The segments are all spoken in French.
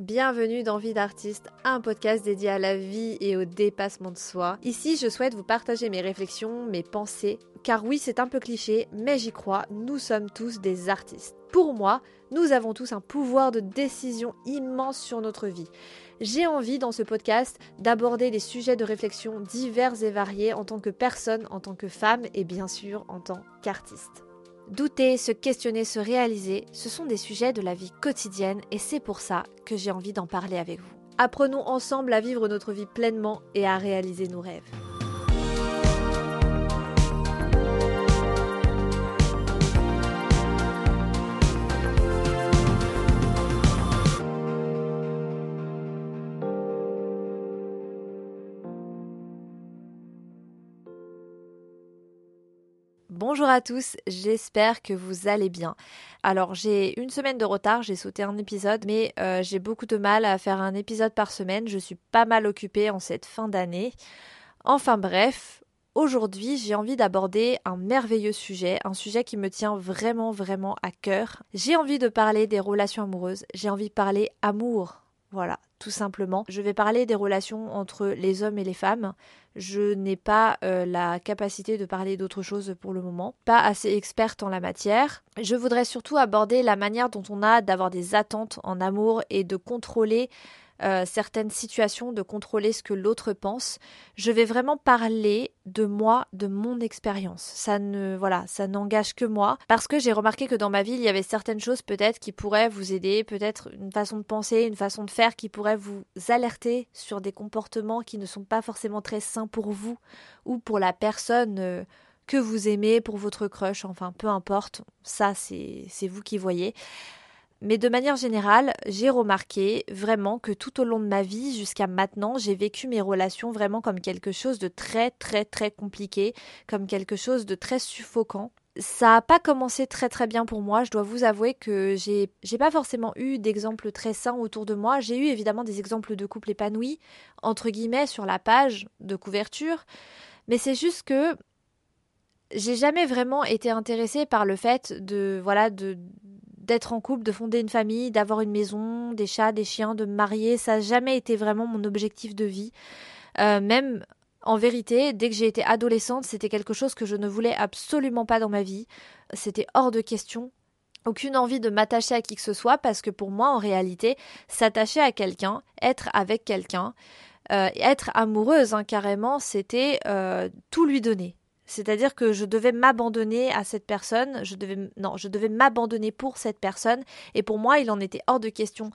Bienvenue dans Vie d'artiste, un podcast dédié à la vie et au dépassement de soi. Ici, je souhaite vous partager mes réflexions, mes pensées, car oui, c'est un peu cliché, mais j'y crois, nous sommes tous des artistes. Pour moi, nous avons tous un pouvoir de décision immense sur notre vie. J'ai envie dans ce podcast d'aborder des sujets de réflexion divers et variés en tant que personne, en tant que femme et bien sûr en tant qu'artiste. Douter, se questionner, se réaliser, ce sont des sujets de la vie quotidienne et c'est pour ça que j'ai envie d'en parler avec vous. Apprenons ensemble à vivre notre vie pleinement et à réaliser nos rêves. Bonjour à tous, j'espère que vous allez bien. Alors j'ai une semaine de retard, j'ai sauté un épisode, mais euh, j'ai beaucoup de mal à faire un épisode par semaine, je suis pas mal occupée en cette fin d'année. Enfin bref, Aujourd'hui, j'ai envie d'aborder un merveilleux sujet, un sujet qui me tient vraiment vraiment à cœur. J'ai envie de parler des relations amoureuses, j'ai envie de parler amour, voilà, tout simplement. Je vais parler des relations entre les hommes et les femmes. Je n'ai pas euh, la capacité de parler d'autre chose pour le moment, pas assez experte en la matière. Je voudrais surtout aborder la manière dont on a d'avoir des attentes en amour et de contrôler euh, certaines situations, de contrôler ce que l'autre pense. Je vais vraiment parler de moi, de mon expérience. Ça ne, voilà, ça n'engage que moi parce que j'ai remarqué que dans ma vie, il y avait certaines choses peut-être qui pourraient vous aider, peut-être une façon de penser, une façon de faire qui pourrait vous alerter sur des comportements qui ne sont pas forcément très sains pour vous ou pour la personne. Euh, que vous aimez pour votre crush, enfin peu importe, ça c'est vous qui voyez. Mais de manière générale, j'ai remarqué vraiment que tout au long de ma vie, jusqu'à maintenant, j'ai vécu mes relations vraiment comme quelque chose de très très très compliqué, comme quelque chose de très suffocant. Ça n'a pas commencé très très bien pour moi, je dois vous avouer que j'ai, j'ai pas forcément eu d'exemples très sains autour de moi. J'ai eu évidemment des exemples de couples épanouis, entre guillemets, sur la page de couverture, mais c'est juste que j'ai jamais vraiment été intéressée par le fait de voilà de d'être en couple, de fonder une famille, d'avoir une maison, des chats, des chiens, de me marier, ça n'a jamais été vraiment mon objectif de vie. Euh, même en vérité, dès que j'ai été adolescente, c'était quelque chose que je ne voulais absolument pas dans ma vie. C'était hors de question. Aucune envie de m'attacher à qui que ce soit parce que pour moi, en réalité, s'attacher à quelqu'un, être avec quelqu'un, euh, être amoureuse hein, carrément, c'était euh, tout lui donner. C'est-à-dire que je devais m'abandonner à cette personne, je devais m'abandonner pour cette personne et pour moi, il en était hors de question.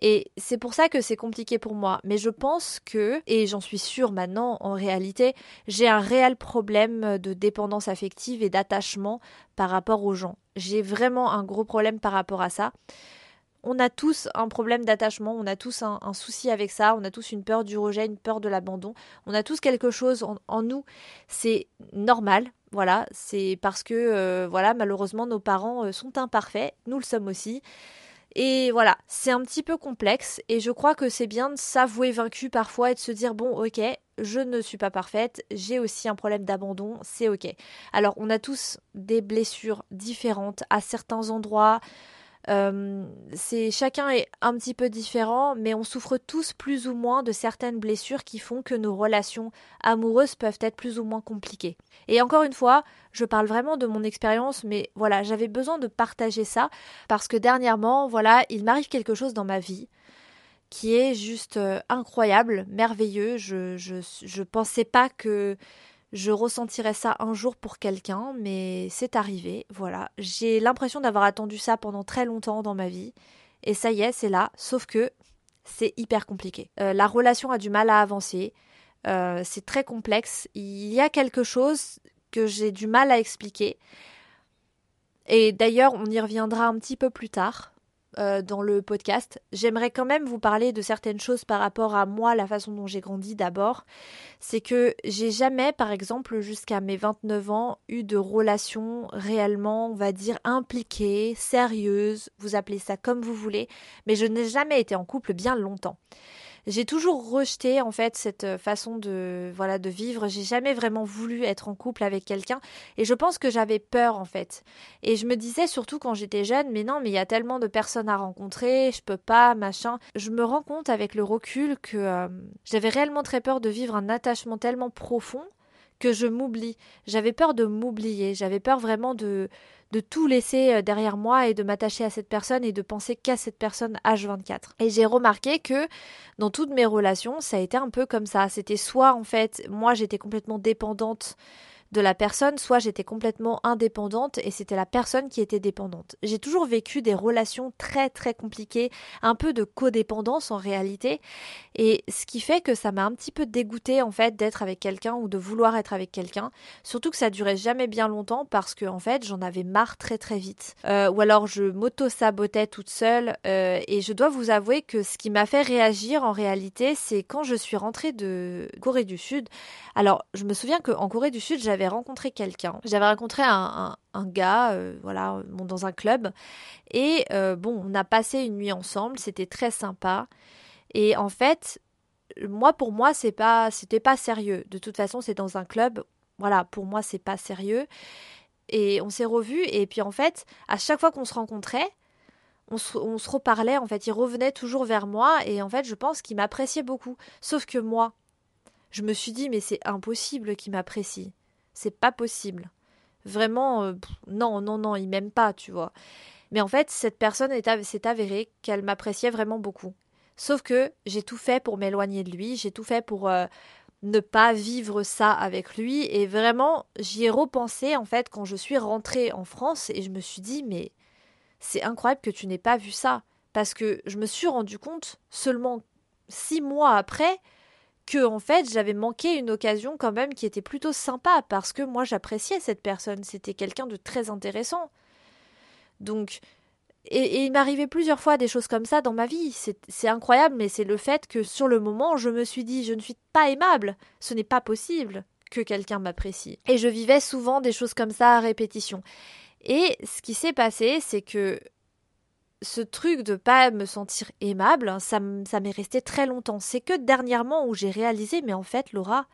Et c'est pour ça que c'est compliqué pour moi. Mais je pense que, et j'en suis sûre maintenant en réalité, j'ai un réel problème de dépendance affective et d'attachement par rapport aux gens. J'ai vraiment un gros problème par rapport à ça on a tous un problème d'attachement, on a tous un, souci avec ça, on a tous une peur du rejet, une peur de l'abandon, on a tous quelque chose en, nous. C'est normal, voilà, c'est parce que euh, voilà, malheureusement nos parents euh, sont imparfaits, nous le sommes aussi. Et voilà, c'est un petit peu complexe et je crois que c'est bien de s'avouer vaincu parfois et de se dire bon, OK, je ne suis pas parfaite, j'ai aussi un problème d'abandon, c'est OK. Alors, on a tous des blessures différentes à certains endroits. Euh, c'est chacun est un petit peu différent, mais on souffre tous plus ou moins de certaines blessures qui font que nos relations amoureuses peuvent être plus ou moins compliquées. Et encore une fois, je parle vraiment de mon expérience, mais voilà, j'avais besoin de partager ça parce que dernièrement, voilà, il m'arrive quelque chose dans ma vie qui est juste euh, incroyable, merveilleux. Je, je, pensais pas que je ressentirais ça un jour pour quelqu'un, mais c'est arrivé, voilà. J'ai l'impression d'avoir attendu ça pendant très longtemps dans ma vie, et ça y est, c'est là, sauf que c'est hyper compliqué. Euh, la relation a du mal à avancer, euh, c'est très complexe, il y a quelque chose que j'ai du mal à expliquer, et d'ailleurs on y reviendra un petit peu plus tard, euh, dans le podcast. J'aimerais quand même vous parler de certaines choses par rapport à moi, la façon dont j'ai grandi d'abord. C'est que j'ai jamais, par exemple, jusqu'à mes 29 ans, eu de relation réellement, on va dire, impliquée, sérieuse, vous appelez ça comme vous voulez, mais je n'ai jamais été en couple bien longtemps. J'ai toujours rejeté en fait cette euh, façon de voilà de vivre. J'ai jamais vraiment voulu être en couple avec quelqu'un et je pense que j'avais peur en fait. Et je me disais surtout quand j'étais jeune, mais non, mais il y a tellement de personnes à rencontrer, je peux pas, machin. Je me rends compte avec le recul que euh, j'avais réellement très peur de vivre un attachement tellement profond que je m'oublie. J'avais peur de m'oublier, j'avais peur vraiment de de tout laisser euh, derrière moi et de m'attacher à cette personne et de penser qu'à cette personne H24. Et j'ai remarqué que dans toutes mes relations, ça a été un peu comme ça. C'était soit en fait, moi j'étais complètement dépendante de la personne, soit j'étais complètement indépendante et c'était la personne qui était dépendante. J'ai toujours vécu des relations très très compliquées, un peu de codépendance en réalité, et ce qui fait que ça m'a un petit peu dégoûté en fait d'être avec quelqu'un ou de vouloir être avec quelqu'un, surtout que ça durait jamais bien longtemps parce que en fait j'en avais marre très très vite, euh, ou alors je m'auto-sabotais toute seule, euh, et je dois vous avouer que ce qui m'a fait réagir en réalité, c'est quand je suis rentrée de Corée du Sud. Alors je me souviens qu'en Corée du Sud j'avais rencontré quelqu'un. J'avais rencontré un, gars, euh, voilà, dans un club. Et euh, bon, on a passé une nuit ensemble, c'était très sympa. Et en fait, moi, pour moi, c'est pas, c'était pas sérieux. De toute façon, c'est dans un club. Voilà, pour moi, c'est pas sérieux. Et on s'est revus. Et puis, en fait, à chaque fois qu'on se rencontrait, on se, reparlait. En fait, il revenait toujours vers moi. Et en fait, je pense qu'il m'appréciait beaucoup. Sauf que moi, je me suis dit, mais c'est impossible qu'il m'apprécie. C'est pas possible. Vraiment, euh, non, non, non, il m'aime pas, tu vois. Mais en fait, cette personne s'est avérée qu'elle m'appréciait vraiment beaucoup. Sauf que j'ai tout fait pour m'éloigner de lui, j'ai tout fait pour euh, ne pas vivre ça avec lui. Et vraiment, j'y ai repensé en fait quand je suis rentrée en France et je me suis dit, mais c'est incroyable que tu n'aies pas vu ça. Parce que je me suis rendu compte seulement six mois après que en fait j'avais manqué une occasion quand même qui était plutôt sympa parce que moi j'appréciais cette personne, c'était quelqu'un de très intéressant. Donc et, il m'arrivait plusieurs fois des choses comme ça dans ma vie. C'est incroyable, mais c'est le fait que sur le moment, je me suis dit, je ne suis pas aimable. Ce n'est pas possible que quelqu'un m'apprécie. Et je vivais souvent des choses comme ça à répétition. Et ce qui s'est passé, c'est que ce truc de pas me sentir aimable, hein, ça, m'est resté très longtemps. C'est que dernièrement où j'ai réalisé, mais en fait, Laura,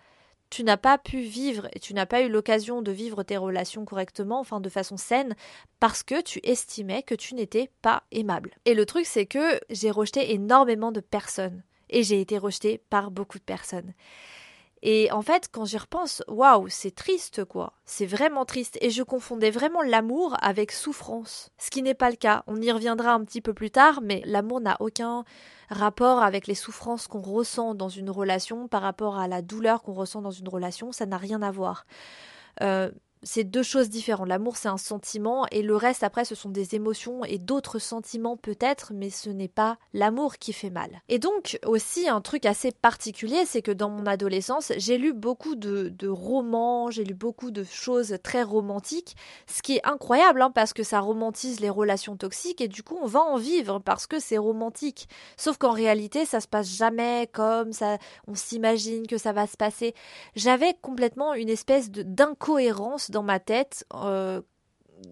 tu n'as pas pu vivre et tu n'as pas eu l'occasion de vivre tes relations correctement, enfin de façon saine, parce que tu estimais que tu n'étais pas aimable. Et le truc, c'est que j'ai rejeté énormément de personnes. Et j'ai été rejetée par beaucoup de personnes. Et en fait, quand j'y repense, waouh, c'est triste quoi. C'est vraiment triste. Et je confondais vraiment l'amour avec souffrance. Ce qui n'est pas le cas. On y reviendra un petit peu plus tard, mais l'amour n'a aucun rapport avec les souffrances qu'on ressent dans une relation par rapport à la douleur qu'on ressent dans une relation. Ça n'a rien à voir. Euh, c'est deux choses différentes. L'amour, c'est un sentiment et le reste, après, ce sont des émotions et d'autres sentiments peut-être, mais ce n'est pas l'amour qui fait mal. Et donc, aussi, un truc assez particulier, c'est que dans mon adolescence, j'ai lu beaucoup de, romans, j'ai lu beaucoup de choses très romantiques, ce qui est incroyable, hein, parce que ça romantise les relations toxiques et du coup, on va en vivre parce que c'est romantique. Sauf qu'en réalité, ça se passe jamais comme ça, on s'imagine que ça va se passer. J'avais complètement une espèce d'incohérence dans ma tête. Euh,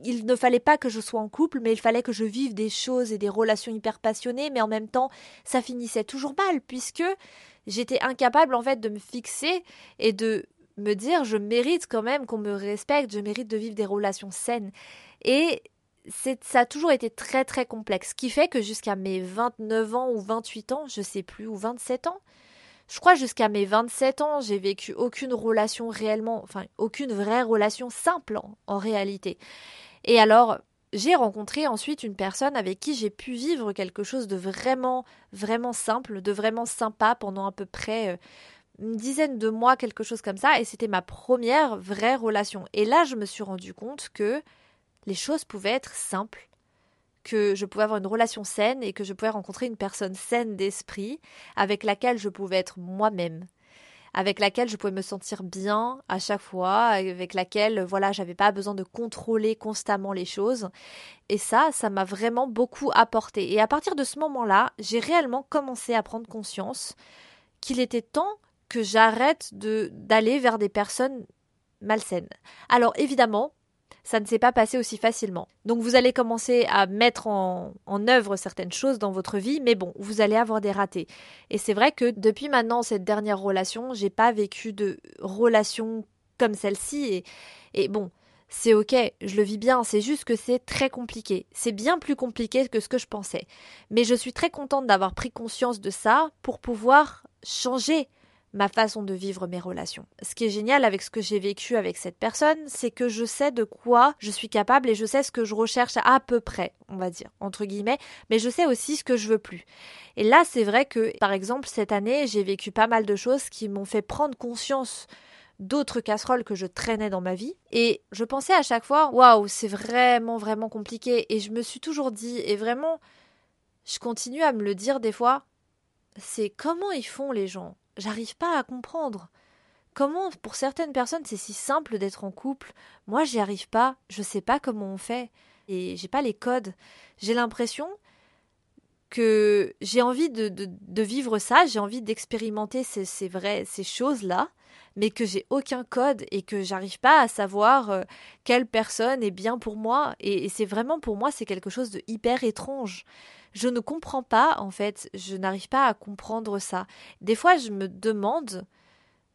il ne fallait pas que je sois en couple, mais il fallait que je vive des choses et des relations hyper passionnées, mais en même temps, ça finissait toujours mal, puisque j'étais incapable en fait de me fixer et de me dire je mérite quand même qu'on me respecte, je mérite de vivre des relations saines. Et ça a toujours été très très complexe, ce qui fait que jusqu'à mes 29 ans ou 28 ans, je sais plus, ou 27 ans, je crois jusqu'à mes 27 ans, j'ai vécu aucune relation réellement, enfin aucune vraie relation simple en, réalité. Et alors, j'ai rencontré ensuite une personne avec qui j'ai pu vivre quelque chose de vraiment, vraiment simple, de vraiment sympa pendant à peu près euh, une dizaine de mois, quelque chose comme ça, et c'était ma première vraie relation. Et là, je me suis rendu compte que les choses pouvaient être simples, que je pouvais avoir une relation saine et que je pouvais rencontrer une personne saine d'esprit avec laquelle je pouvais être moi-même avec laquelle je pouvais me sentir bien à chaque fois, avec laquelle voilà, j'avais pas besoin de contrôler constamment les choses. Et ça, ça m'a vraiment beaucoup apporté. Et à partir de ce moment-là, j'ai réellement commencé à prendre conscience qu'il était temps que j'arrête de d'aller vers des personnes malsaines. Alors évidemment, ça ne s'est pas passé aussi facilement. Donc vous allez commencer à mettre en, œuvre certaines choses dans votre vie, mais bon, vous allez avoir des ratés. Et c'est vrai que depuis maintenant cette dernière relation, j'ai pas vécu de relation comme celle-ci et, et bon, c'est ok, je le vis bien, c'est juste que c'est très compliqué. C'est bien plus compliqué que ce que je pensais. Mais je suis très contente d'avoir pris conscience de ça pour pouvoir changer ma façon de vivre mes relations. Ce qui est génial avec ce que j'ai vécu avec cette personne, c'est que je sais de quoi je suis capable et je sais ce que je recherche à peu près, on va dire, entre guillemets, mais je sais aussi ce que je veux plus. Et là, c'est vrai que, par exemple, cette année, j'ai vécu pas mal de choses qui m'ont fait prendre conscience d'autres casseroles que je traînais dans ma vie. Et je pensais à chaque fois, waouh, c'est vraiment, vraiment compliqué. Et je me suis toujours dit, et vraiment, je continue à me le dire des fois, c'est comment ils font les gens? J'arrive pas à comprendre. Comment, pour certaines personnes, c'est si simple d'être en couple? Moi, j'y arrive pas. Je sais pas comment on fait. Et j'ai pas les codes. J'ai l'impression que j'ai envie de, vivre ça, j'ai envie d'expérimenter ces, ces, ces choses-là, mais que j'ai aucun code et que j'arrive pas à savoir euh, quelle personne est bien pour moi. Et, c'est vraiment pour moi, c'est quelque chose de hyper étrange. Je ne comprends pas, en fait, je n'arrive pas à comprendre ça. Des fois, je me demande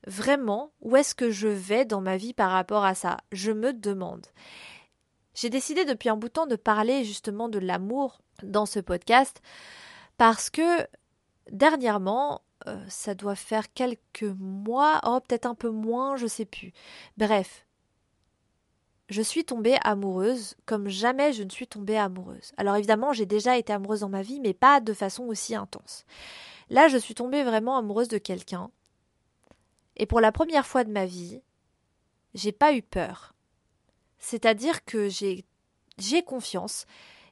vraiment où est-ce que je vais dans ma vie par rapport à ça. Je me demande. J'ai décidé depuis un bout de temps de parler justement de l'amour dans ce podcast parce que dernièrement, euh, ça doit faire quelques mois, oh peut-être un peu moins, je sais plus. Bref, je suis tombée amoureuse comme jamais je ne suis tombée amoureuse. Alors évidemment, j'ai déjà été amoureuse dans ma vie, mais pas de façon aussi intense. Là, je suis tombée vraiment amoureuse de quelqu'un. Et pour la première fois de ma vie, j'ai pas eu peur. C'est-à-dire que j'ai j'ai confiance.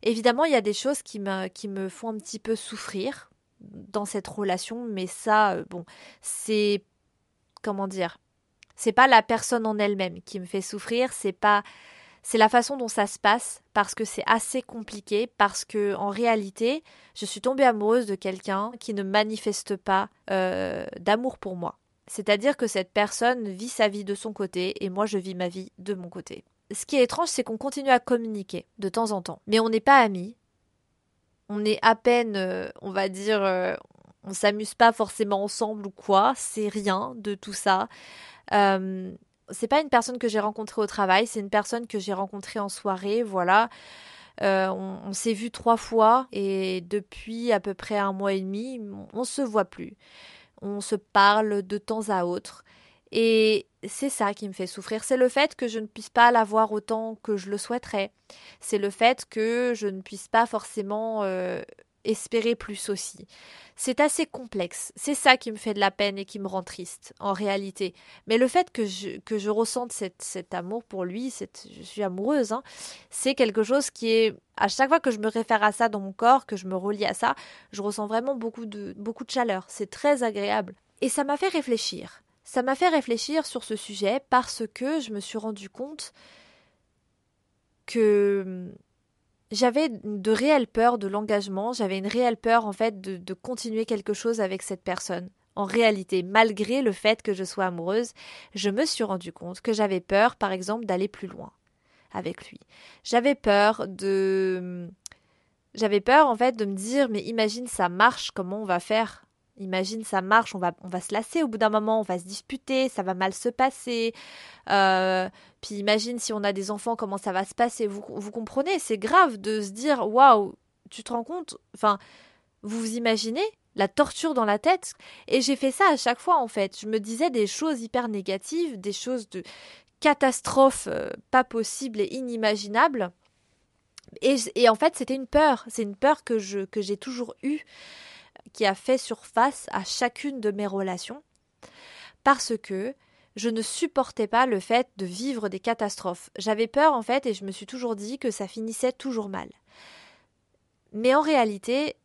Évidemment, il y a des choses qui me, qui me font un petit peu souffrir, dans cette relation, mais ça, euh, bon, c'est comment dire, c'est pas la personne en elle-même qui me fait souffrir, c'est pas c'est la façon dont ça se passe parce que c'est assez compliqué parce que en réalité je suis tombée amoureuse de quelqu'un qui ne manifeste pas euh, d'amour pour moi. C'est-à-dire que cette personne vit sa vie de son côté et moi je vis ma vie de mon côté. Ce qui est étrange c'est qu'on continue à communiquer de temps en temps. Mais on n'est pas amis. On est à peine, euh, on va dire, euh, on s'amuse pas forcément ensemble ou quoi, c'est rien de tout ça. Euh, c'est pas une personne que j'ai rencontrée au travail, c'est une personne que j'ai rencontrée en soirée, voilà. on, on s'est vu trois fois et depuis à peu près un mois et demi, on, on se voit plus. On se parle de temps à autre. Et c'est ça qui me fait souffrir. C'est le fait que je ne puisse pas l'avoir autant que je le souhaiterais. C'est le fait que je ne puisse pas forcément euh, espérer plus aussi. C'est assez complexe. C'est ça qui me fait de la peine et qui me rend triste, en réalité. Mais le fait que je, que je ressente cet amour pour lui, je suis amoureuse, hein, c'est quelque chose qui est, à chaque fois que je me réfère à ça dans mon corps, que je me relie à ça, je ressens vraiment beaucoup de, beaucoup de chaleur. C'est très agréable. Et ça m'a fait réfléchir. Ça m'a fait réfléchir sur ce sujet parce que je me suis rendu compte que j'avais de réelles peurs de l'engagement, j'avais une réelle peur en fait de, continuer quelque chose avec cette personne. En réalité, malgré le fait que je sois amoureuse, je me suis rendu compte que j'avais peur, par exemple, d'aller plus loin avec lui. J'avais peur de j'avais peur en fait de me dire mais imagine ça marche, comment on va faire? Imagine, ça marche, on va, on va se lasser au bout d'un moment, on va se disputer, ça va mal se passer. Euh, puis imagine si on a des enfants, comment ça va se passer. Vous, vous comprenez, c'est grave de se dire, waouh, tu te rends compte Enfin, vous vous imaginez la torture dans la tête Et j'ai fait ça à chaque fois, en fait. Je me disais des choses hyper négatives, des choses de catastrophes euh, pas possibles et inimaginables. Et, en fait, c'était une peur. C'est une peur que que j'ai toujours eue qui a fait surface à chacune de mes relations, parce que je ne supportais pas le fait de vivre des catastrophes. J'avais peur en fait et je me suis toujours dit que ça finissait toujours mal. Mais en réalité,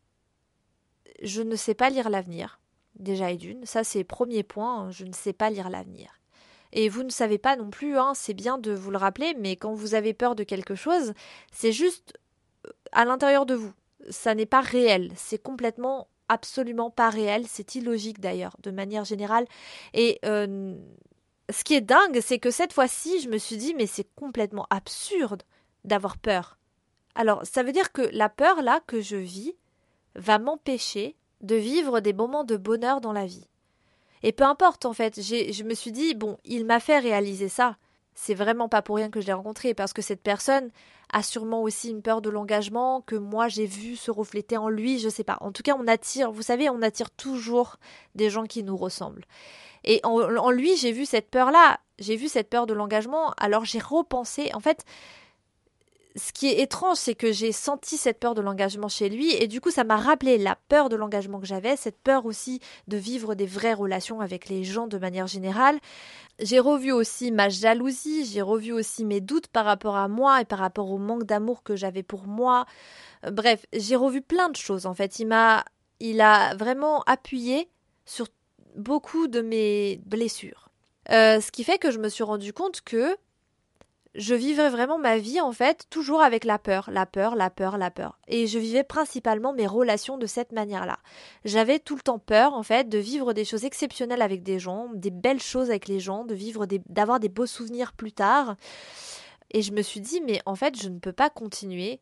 je ne sais pas lire l'avenir, déjà et d'une. Ça c'est premier point, je ne sais pas lire l'avenir. Et vous ne savez pas non plus, hein, c'est bien de vous le rappeler, mais quand vous avez peur de quelque chose, c'est juste euh, à l'intérieur de vous. Ça n'est pas réel, c'est complètement absolument pas réel, c'est illogique d'ailleurs, de manière générale. Et euh, ce qui est dingue, c'est que cette fois-ci, je me suis dit, mais c'est complètement absurde d'avoir peur. Alors, ça veut dire que la peur, là, que je vis, va m'empêcher de vivre des moments de bonheur dans la vie. Et peu importe, en fait, je me suis dit, bon, il m'a fait réaliser ça. C'est vraiment pas pour rien que je l'ai rencontré, parce que cette personne a sûrement aussi une peur de l'engagement que moi j'ai vu se refléter en lui, je sais pas. En tout cas, on attire, vous savez, on attire toujours des gens qui nous ressemblent. Et en, lui, j'ai vu cette peur-là, j'ai vu cette peur de l'engagement, alors j'ai repensé, en fait, ce qui est étrange, c'est que j'ai senti cette peur de l'engagement chez lui, et du coup, ça m'a rappelé la peur de l'engagement que j'avais, cette peur aussi de vivre des vraies relations avec les gens de manière générale. J'ai revu aussi ma jalousie, j'ai revu aussi mes doutes par rapport à moi et par rapport au manque d'amour que j'avais pour moi. Euh, bref, j'ai revu plein de choses en fait. Il m'a, il a vraiment appuyé sur beaucoup de mes blessures. Euh, ce qui fait que je me suis rendu compte que je vivais vraiment ma vie en fait toujours avec la peur, la peur, la peur, la peur. Et je vivais principalement mes relations de cette manière-là. J'avais tout le temps peur en fait de vivre des choses exceptionnelles avec des gens, des belles choses avec les gens, de vivre d'avoir des beaux souvenirs plus tard. Et je me suis dit mais en fait je ne peux pas continuer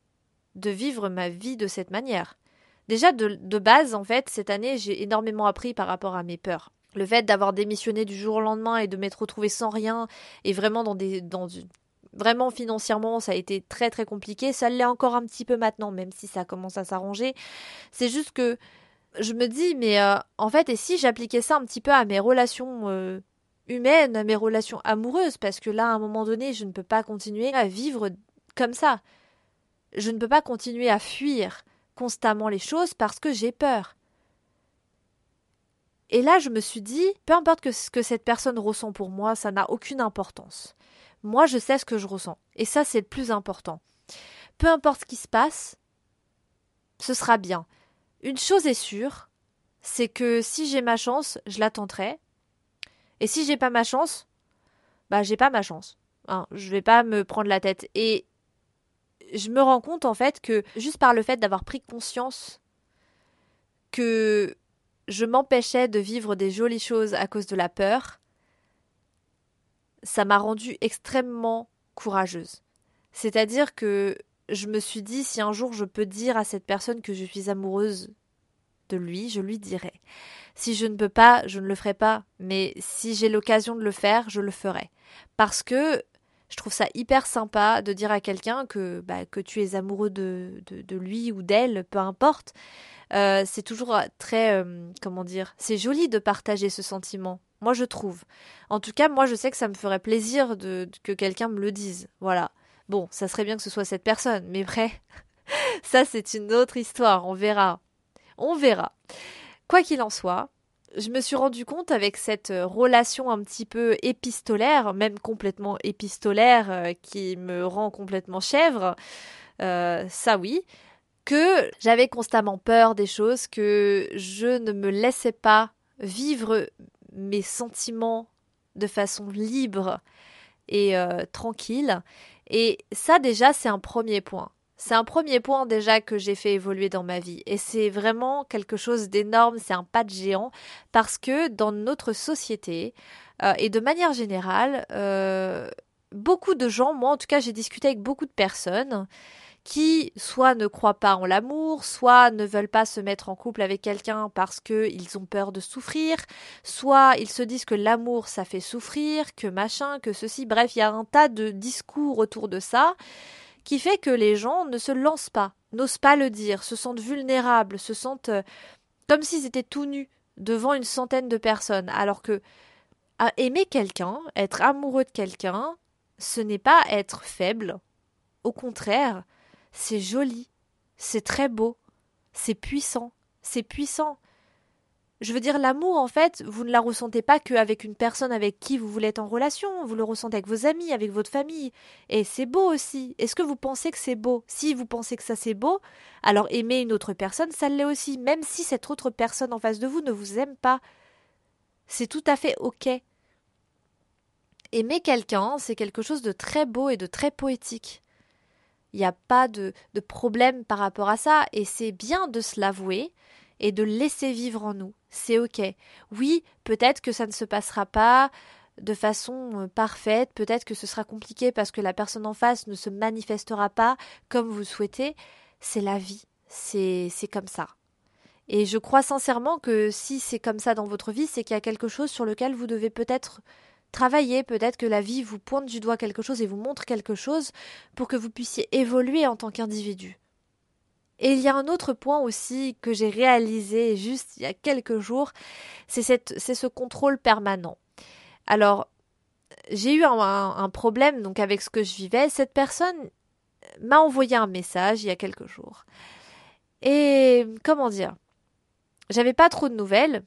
de vivre ma vie de cette manière. Déjà, de, base, en fait, cette année, j'ai énormément appris par rapport à mes peurs. Le fait d'avoir démissionné du jour au lendemain et de m'être retrouvée sans rien et vraiment dans des, vraiment financièrement, ça a été très très compliqué. Ça l'est encore un petit peu maintenant, même si ça commence à s'arranger. C'est juste que je me dis, mais euh, en fait, et si j'appliquais ça un petit peu à mes relations euh, humaines, à mes relations amoureuses, parce que là, à un moment donné, je ne peux pas continuer à vivre comme ça. Je ne peux pas continuer à fuir constamment les choses parce que j'ai peur. Et là, je me suis dit, peu importe ce que cette personne ressent pour moi, ça n'a aucune importance. Moi, je sais ce que je ressens. Et ça, c'est le plus important. Peu importe ce qui se passe, ce sera bien. Une chose est sûre, c'est que si j'ai ma chance, je la tenterai. Et si j'ai pas ma chance, bah j'ai pas ma chance. Hein, je vais pas me prendre la tête. Et je me rends compte en fait que juste par le fait d'avoir pris conscience que je m'empêchais de vivre des jolies choses à cause de la peur, ça m'a rendue extrêmement courageuse. C'est-à-dire que je me suis dit si un jour je peux dire à cette personne que je suis amoureuse de lui, je lui dirai. Si je ne peux pas, je ne le ferai pas, mais si j'ai l'occasion de le faire, je le ferai. Parce que je trouve ça hyper sympa de dire à quelqu'un que, bah, que tu es amoureux de, lui ou d'elle, peu importe. Euh, c'est toujours très, euh, comment dire, c'est joli de partager ce sentiment. Moi, je trouve. En tout cas, moi, je sais que ça me ferait plaisir de, que quelqu'un me le dise. Voilà. Bon, ça serait bien que ce soit cette personne, mais vrai, ça, c'est une autre histoire. On verra. On verra. Quoi qu'il en soit, je me suis rendu compte avec cette euh, relation un petit peu épistolaire, même complètement épistolaire, euh, qui me rend complètement chèvre, euh, ça oui, que j'avais constamment peur des choses, que je ne me laissais pas vivre mes sentiments de façon libre et tranquille. Et ça déjà, c'est un premier point. C'est un premier point déjà que j'ai fait évoluer dans ma vie. Et c'est vraiment quelque chose d'énorme, c'est un pas de géant, parce que dans notre société, euh, et de manière générale, euh, beaucoup de gens, moi en tout cas j'ai discuté avec beaucoup de personnes, qui soit ne croient pas en l'amour, soit ne veulent pas se mettre en couple avec quelqu'un parce qu'ils ont peur de souffrir, soit ils se disent que l'amour ça fait souffrir, que machin, que ceci, bref, il y a un tas de discours autour de ça qui fait que les gens ne se lancent pas, n'osent pas le dire, se sentent vulnérables, se sentent euh, comme s'ils étaient tout nus devant une centaine de personnes, alors que aimer quelqu'un, être amoureux de quelqu'un, ce n'est pas être faible. Au contraire, c'est joli, c'est très beau, c'est puissant, c'est puissant. Je veux dire, l'amour, en fait, vous ne la ressentez pas qu'avec une personne avec qui vous voulez être en relation, vous le ressentez avec vos amis, avec votre famille. Et c'est beau aussi. Est-ce que vous pensez que c'est beau? Si vous pensez que ça c'est beau, alors aimer une autre personne, ça l'est aussi, même si cette autre personne en face de vous ne vous aime pas. C'est tout à fait OK. Aimer quelqu'un, c'est quelque chose de très beau et de très poétique. Il n'y a pas de, problème par rapport à ça, et c'est bien de se l'avouer et de laisser vivre en nous. C'est ok. Oui, peut-être que ça ne se passera pas de façon euh, parfaite, peut-être que ce sera compliqué parce que la personne en face ne se manifestera pas comme vous souhaitez, c'est la vie, c'est comme ça. Et je crois sincèrement que si c'est comme ça dans votre vie, c'est qu'il y a quelque chose sur lequel vous devez peut-être travailler, peut-être que la vie vous pointe du doigt quelque chose et vous montre quelque chose pour que vous puissiez évoluer en tant qu'individu. Et il y a un autre point aussi que j'ai réalisé juste il y a quelques jours, c'est ce contrôle permanent. Alors, j'ai eu un, problème donc avec ce que je vivais. Cette personne m'a envoyé un message il y a quelques jours. Et comment dire? J'avais pas trop de nouvelles.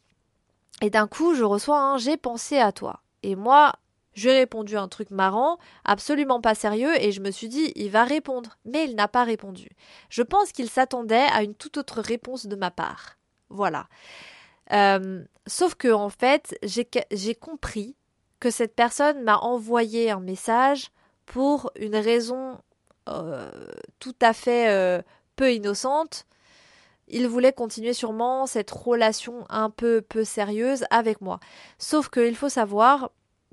Et d'un coup, je reçois un j'ai pensé à toi. Et moi, j'ai répondu un truc marrant, absolument pas sérieux, et je me suis dit, il va répondre. Mais il n'a pas répondu. Je pense qu'il s'attendait à une toute autre réponse de ma part. Voilà. Euh, sauf que, en fait, j'ai compris que cette personne m'a envoyé un message pour une raison euh, tout à fait euh, peu innocente. Il voulait continuer sûrement cette relation un peu peu sérieuse avec moi. Sauf qu'il faut savoir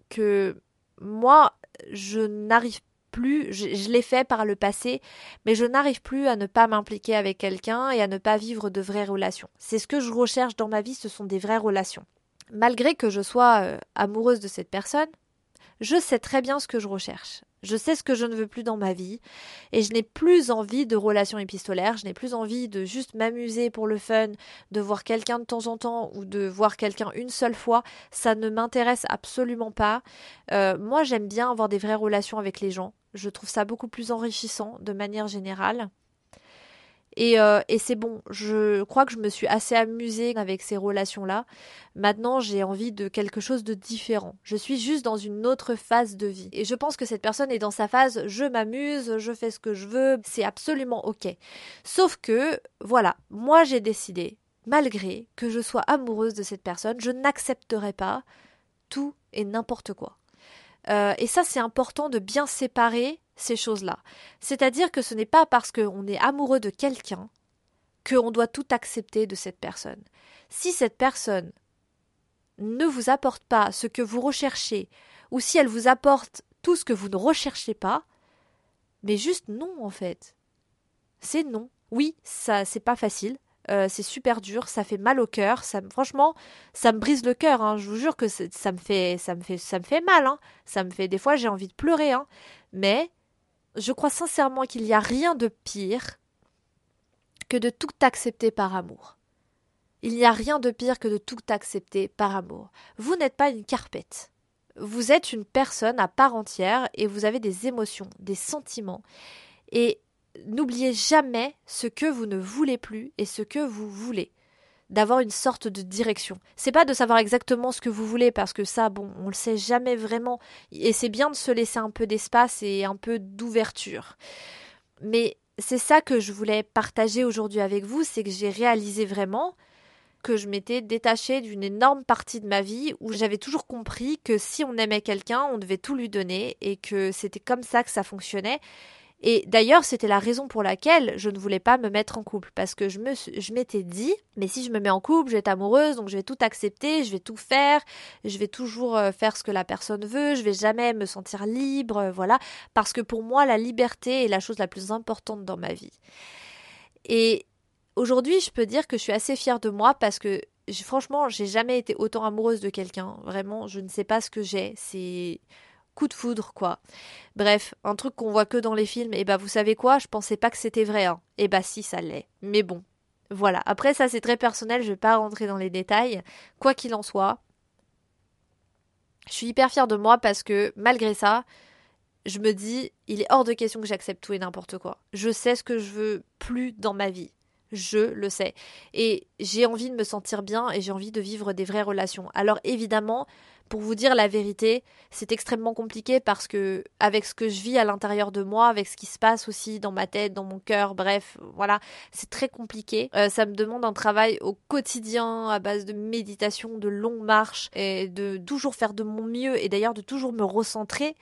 que moi, je n'arrive plus, je, l'ai fait par le passé, mais je n'arrive plus à ne pas m'impliquer avec quelqu'un et à ne pas vivre de vraies relations. C'est ce que je recherche dans ma vie, ce sont des vraies relations. Malgré que je sois euh, amoureuse de cette personne, je sais très bien ce que je recherche. Je sais ce que je ne veux plus dans ma vie et je n'ai plus envie de relations épistolaires, je n'ai plus envie de juste m'amuser pour le fun, de voir quelqu'un de temps en temps ou de voir quelqu'un une seule fois, ça ne m'intéresse absolument pas. Euh, moi j'aime bien avoir des vraies relations avec les gens, je trouve ça beaucoup plus enrichissant de manière générale. Et, euh, et c'est bon, je crois que je me suis assez amusée avec ces relations-là. Maintenant, j'ai envie de quelque chose de différent. Je suis juste dans une autre phase de vie. Et je pense que cette personne est dans sa phase je m'amuse, je fais ce que je veux, c'est absolument ok. Sauf que, voilà, moi j'ai décidé, malgré que je sois amoureuse de cette personne, je n'accepterai pas tout et n'importe quoi. Euh, et ça, c'est important de bien séparer ces choses-là. C'est-à-dire que ce n'est pas parce qu'on est amoureux de quelqu'un qu'on doit tout accepter de cette personne. Si cette personne ne vous apporte pas ce que vous recherchez, ou si elle vous apporte tout ce que vous ne recherchez pas, mais juste non en fait. C'est non. Oui, ça c'est pas facile, euh, c'est super dur, ça fait mal au cœur, ça franchement, ça me brise le cœur. Hein. je vous jure que ça me fait, ça me fait, ça me fait mal. Hein. ça me fait des fois j'ai envie de pleurer. Hein. mais je crois sincèrement qu'il n'y a rien de pire que de tout accepter par amour. Il n'y a rien de pire que de tout accepter par amour. Vous n'êtes pas une carpette. Vous êtes une personne à part entière et vous avez des émotions, des sentiments. Et n'oubliez jamais ce que vous ne voulez plus et ce que vous voulez d'avoir une sorte de direction. C'est pas de savoir exactement ce que vous voulez parce que ça, bon, on le sait jamais vraiment. Et c'est bien de se laisser un peu d'espace et un peu d'ouverture. Mais c'est ça que je voulais partager aujourd'hui avec vous, c'est que j'ai réalisé vraiment que je m'étais détachée d'une énorme partie de ma vie où j'avais toujours compris que si on aimait quelqu'un, on devait tout lui donner et que c'était comme ça que ça fonctionnait et d'ailleurs, c'était la raison pour laquelle je ne voulais pas me mettre en couple. Parce que je, m'étais dit, mais si je me mets en couple, je vais être amoureuse, donc je vais tout accepter, je vais tout faire, je vais toujours euh, faire ce que la personne veut, je vais jamais me sentir libre, euh, voilà. Parce que pour moi, la liberté est la chose la plus importante dans ma vie. Et aujourd'hui, je peux dire que je suis assez fière de moi parce que franchement, j'ai jamais été autant amoureuse de quelqu'un. Vraiment, je ne sais pas ce que j'ai. C'est coup de foudre, quoi. Bref, un truc qu'on voit que dans les films, et bah vous savez quoi, je pensais pas que c'était vrai, hein. Et bah si, ça l'est. Mais bon. Voilà. Après, ça c'est très personnel, je vais pas rentrer dans les détails. Quoi qu'il en soit, je suis hyper fière de moi parce que malgré ça, je me dis, il est hors de question que j'accepte tout et n'importe quoi. Je sais ce que je veux plus dans ma vie. Je le sais. Et j'ai envie de me sentir bien et j'ai envie de vivre des vraies relations. Alors évidemment, pour vous dire la vérité, c'est extrêmement compliqué parce que avec ce que je vis à l'intérieur de moi, avec ce qui se passe aussi dans ma tête, dans mon cœur, bref, voilà, c'est très compliqué. Euh, ça me demande un travail au quotidien à base de méditation, de longues marches et de toujours faire de mon mieux et d'ailleurs de toujours me recentrer.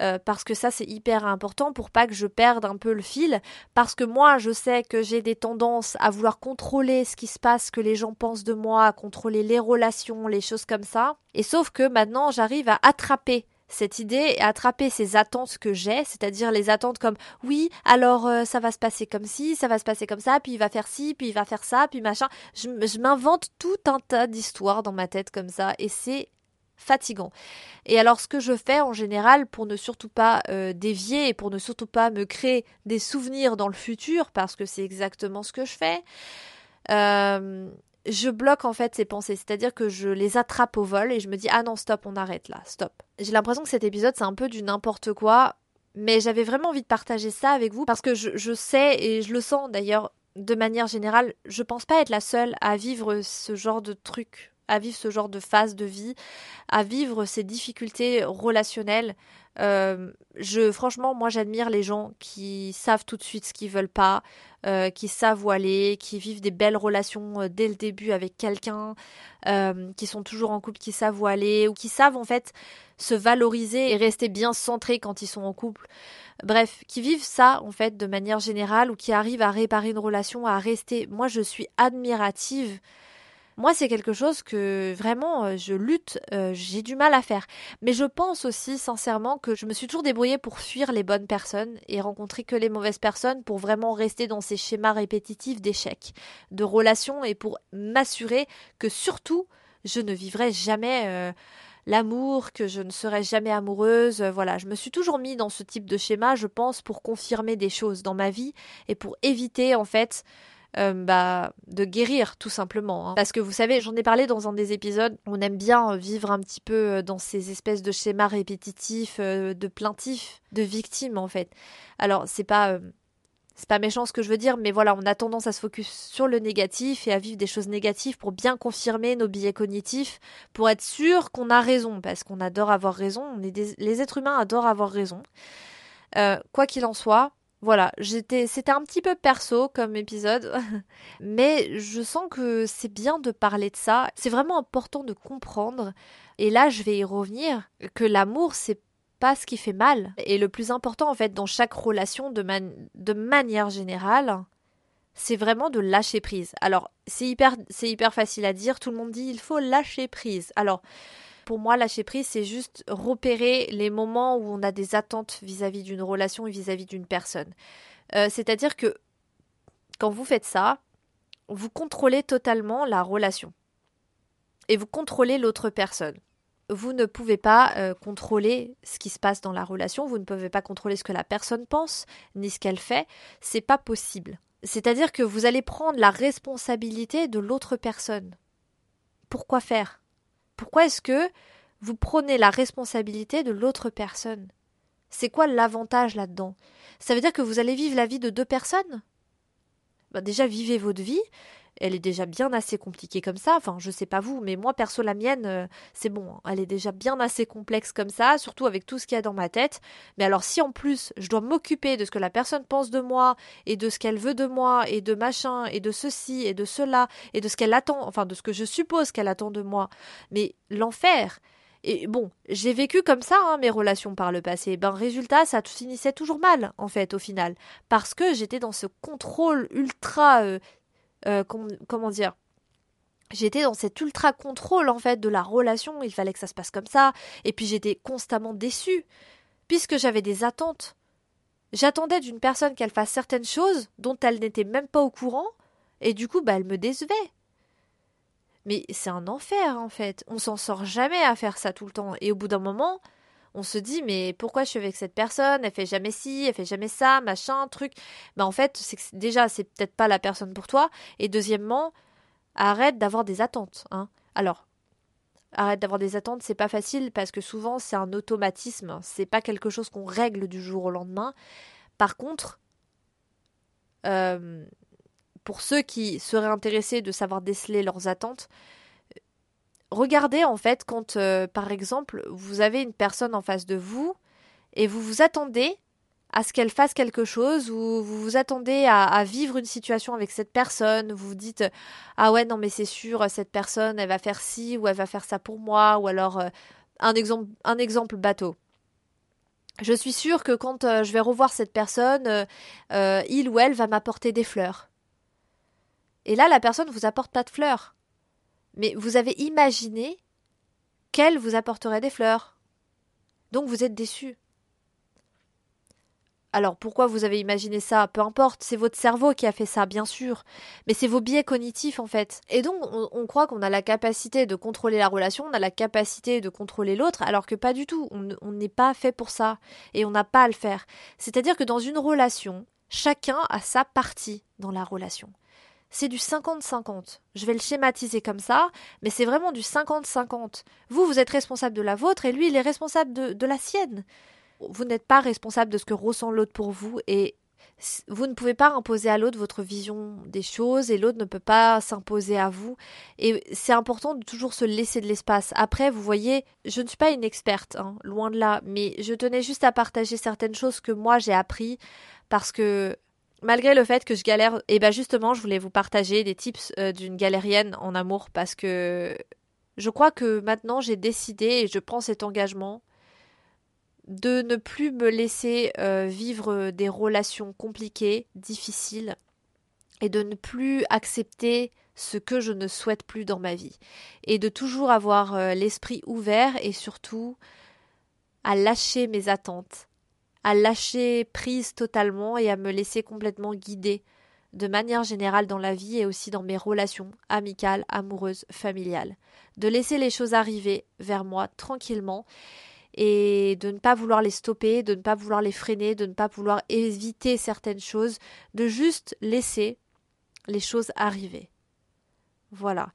Euh, parce que ça c'est hyper important pour pas que je perde un peu le fil, parce que moi je sais que j'ai des tendances à vouloir contrôler ce qui se passe, ce que les gens pensent de moi, à contrôler les relations, les choses comme ça. Et sauf que maintenant j'arrive à attraper cette idée et attraper ces attentes que j'ai, c'est-à-dire les attentes comme oui, alors euh, ça va se passer comme ci, ça va se passer comme ça, puis il va faire ci, puis il va faire ça, puis machin. Je, je m'invente tout un tas d'histoires dans ma tête comme ça et c'est fatigant. Et alors ce que je fais en général pour ne surtout pas euh, dévier et pour ne surtout pas me créer des souvenirs dans le futur, parce que c'est exactement ce que je fais, euh, je bloque en fait ces pensées, c'est-à-dire que je les attrape au vol et je me dis ah non stop, on arrête là, stop. J'ai l'impression que cet épisode c'est un peu du n'importe quoi, mais j'avais vraiment envie de partager ça avec vous parce que je, je sais et je le sens d'ailleurs de manière générale, je pense pas être la seule à vivre ce genre de truc à vivre ce genre de phase de vie, à vivre ces difficultés relationnelles. Euh, je, franchement, moi, j'admire les gens qui savent tout de suite ce qu'ils veulent pas, euh, qui savent où aller, qui vivent des belles relations euh, dès le début avec quelqu'un, qui sont toujours en couple, qui savent où aller, ou qui savent en fait se valoriser et rester bien centrés quand ils sont en couple. Bref, qui vivent ça en fait de manière générale ou qui arrivent à réparer une relation, à rester. Moi, je suis admirative moi, c'est quelque chose que vraiment euh, je lutte, euh, j'ai du mal à faire. Mais je pense aussi sincèrement que je me suis toujours débrouillée pour fuir les bonnes personnes et rencontrer que les mauvaises personnes pour vraiment rester dans ces schémas répétitifs d'échecs, de relations et pour m'assurer que surtout je ne vivrai jamais euh, l'amour, que je ne serai jamais amoureuse. Voilà, je me suis toujours mis dans ce type de schéma, je pense, pour confirmer des choses dans ma vie et pour éviter en fait euh, bah, de guérir tout simplement. Hein. Parce que vous savez, j'en ai parlé dans un des épisodes, on aime bien vivre un petit peu euh, dans ces espèces de schémas répétitifs, euh, de plaintifs, de victimes en fait. Alors c'est pas c'est pas méchant ce que je veux dire, mais voilà, on a tendance à se focus sur le négatif et à vivre des choses négatives pour bien confirmer nos billets cognitifs, pour être sûr qu'on a raison, parce qu'on adore avoir raison, les êtres humains adorent avoir raison. quoi qu'il en soit, voilà, j'étais, c'était un petit peu perso comme épisode, mais je sens que c'est bien de parler de ça. C'est vraiment important de comprendre, et là je vais y revenir, que l'amour c'est pas ce qui fait mal. Et le plus important en fait dans chaque relation de, de manière générale, c'est vraiment de lâcher prise. Alors c'est hyper, c'est hyper facile à dire. Tout le monde dit il faut lâcher prise. Alors pour moi, lâcher prise, c'est juste repérer les moments où on a des attentes vis-à-vis d'une relation et vis-à-vis d'une personne. Euh, c'est-à-dire que quand vous faites ça, vous contrôlez totalement la relation. Et vous contrôlez l'autre personne. Vous ne pouvez pas euh, contrôler ce qui se passe dans la relation, vous ne pouvez pas contrôler ce que la personne pense, ni ce qu'elle fait. C'est pas possible. C'est-à-dire que vous allez prendre la responsabilité de l'autre personne. Pourquoi faire? Pourquoi est-ce que vous prenez la responsabilité de l'autre personne? C'est quoi l'avantage là-dedans? Ça veut dire que vous allez vivre la vie de deux personnes? Bah Déjà, vivez votre vie, elle est déjà bien assez compliquée comme ça. Enfin, je sais pas vous, mais moi, perso, la mienne, euh, c'est bon. Hein. Elle est déjà bien assez complexe comme ça, surtout avec tout ce qu'il y a dans ma tête. Mais alors, si en plus, je dois m'occuper de ce que la personne pense de moi, et de ce qu'elle veut de moi, et de machin, et de ceci, et de cela, et de ce qu'elle attend, enfin, de ce que je suppose qu'elle attend de moi. Mais l'enfer! Et bon, j'ai vécu comme ça hein, mes relations par le passé. Ben résultat, ça finissait toujours mal en fait au final, parce que j'étais dans ce contrôle ultra euh, euh, comment dire J'étais dans cet ultra contrôle en fait de la relation, il fallait que ça se passe comme ça, et puis j'étais constamment déçue, puisque j'avais des attentes. J'attendais d'une personne qu'elle fasse certaines choses dont elle n'était même pas au courant, et du coup, bah, elle me décevait. Mais c'est un enfer en fait, on s'en sort jamais à faire ça tout le temps, et au bout d'un moment, on se dit mais pourquoi je suis avec cette personne? Elle fait jamais ci, elle fait jamais ça, machin, truc. Ben en fait, déjà c'est peut-être pas la personne pour toi. Et deuxièmement, arrête d'avoir des attentes. Hein. Alors, arrête d'avoir des attentes, c'est pas facile parce que souvent c'est un automatisme. C'est pas quelque chose qu'on règle du jour au lendemain. Par contre, euh, pour ceux qui seraient intéressés de savoir déceler leurs attentes, regardez en fait quand, euh, par exemple, vous avez une personne en face de vous et vous vous attendez à ce qu'elle fasse quelque chose ou vous vous attendez à, vivre une situation avec cette personne, vous vous dites ah ouais non mais c'est sûr cette personne elle va faire ci ou elle va faire ça pour moi ou alors euh, un exemple bateau. Je suis sûre que quand euh, je vais revoir cette personne, il ou elle va m'apporter des fleurs. Et là, la personne ne vous apporte pas de fleurs. Mais vous avez imaginé qu'elle vous apporterait des fleurs. Donc vous êtes déçu. Alors pourquoi vous avez imaginé ça? Peu importe, c'est votre cerveau qui a fait ça, bien sûr. Mais c'est vos biais cognitifs en fait. Et donc on, croit qu'on a la capacité de contrôler la relation, on a la capacité de contrôler l'autre, alors que pas du tout. On n'est pas fait pour ça. Et on n'a pas à le faire. C'est-à-dire que dans une relation, chacun a sa partie dans la relation. C'est du 50-50. Je vais le schématiser comme ça, mais c'est vraiment du 50-50. Vous, vous êtes responsable de la vôtre et lui, il est responsable de, de la sienne vous n'êtes pas responsable de ce que ressent l'autre pour vous et vous ne pouvez pas imposer à l'autre votre vision des choses et l'autre ne peut pas s'imposer à vous. Et c'est important de toujours se laisser de l'espace. Après, vous voyez, je ne suis pas une experte, hein, loin de là, mais je tenais juste à partager certaines choses que moi j'ai appris parce que malgré le fait que je galère, et eh ben justement, je voulais vous partager des tips euh, d'une galérienne en amour parce que je crois que maintenant j'ai décidé et je prends cet engagement de ne plus me laisser euh, vivre des relations compliquées, difficiles, et de ne plus accepter ce que je ne souhaite plus dans ma vie, et de toujours avoir euh, l'esprit ouvert et surtout à lâcher mes attentes, à lâcher prise totalement et à me laisser complètement guider de manière générale dans la vie et aussi dans mes relations amicales, amoureuses, familiales. De laisser les choses arriver vers moi tranquillement et de ne pas vouloir les stopper, de ne pas vouloir les freiner, de ne pas vouloir éviter certaines choses, de juste laisser les choses arriver. Voilà.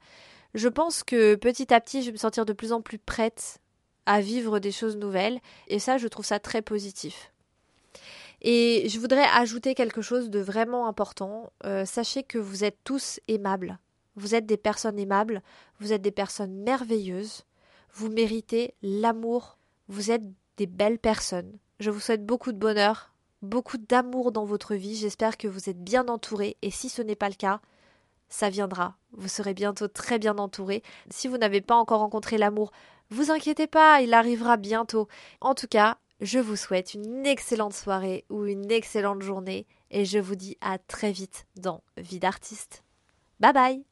Je pense que petit à petit, je vais me sentir de plus en plus prête à vivre des choses nouvelles, et ça, je trouve ça très positif. Et je voudrais ajouter quelque chose de vraiment important. Euh, sachez que vous êtes tous aimables. Vous êtes des personnes aimables, vous êtes des personnes merveilleuses, vous méritez l'amour vous êtes des belles personnes. Je vous souhaite beaucoup de bonheur, beaucoup d'amour dans votre vie. J'espère que vous êtes bien entourés et si ce n'est pas le cas, ça viendra. Vous serez bientôt très bien entourés. Si vous n'avez pas encore rencontré l'amour, vous inquiétez pas, il arrivera bientôt. En tout cas, je vous souhaite une excellente soirée ou une excellente journée et je vous dis à très vite dans Vie d'artiste. Bye bye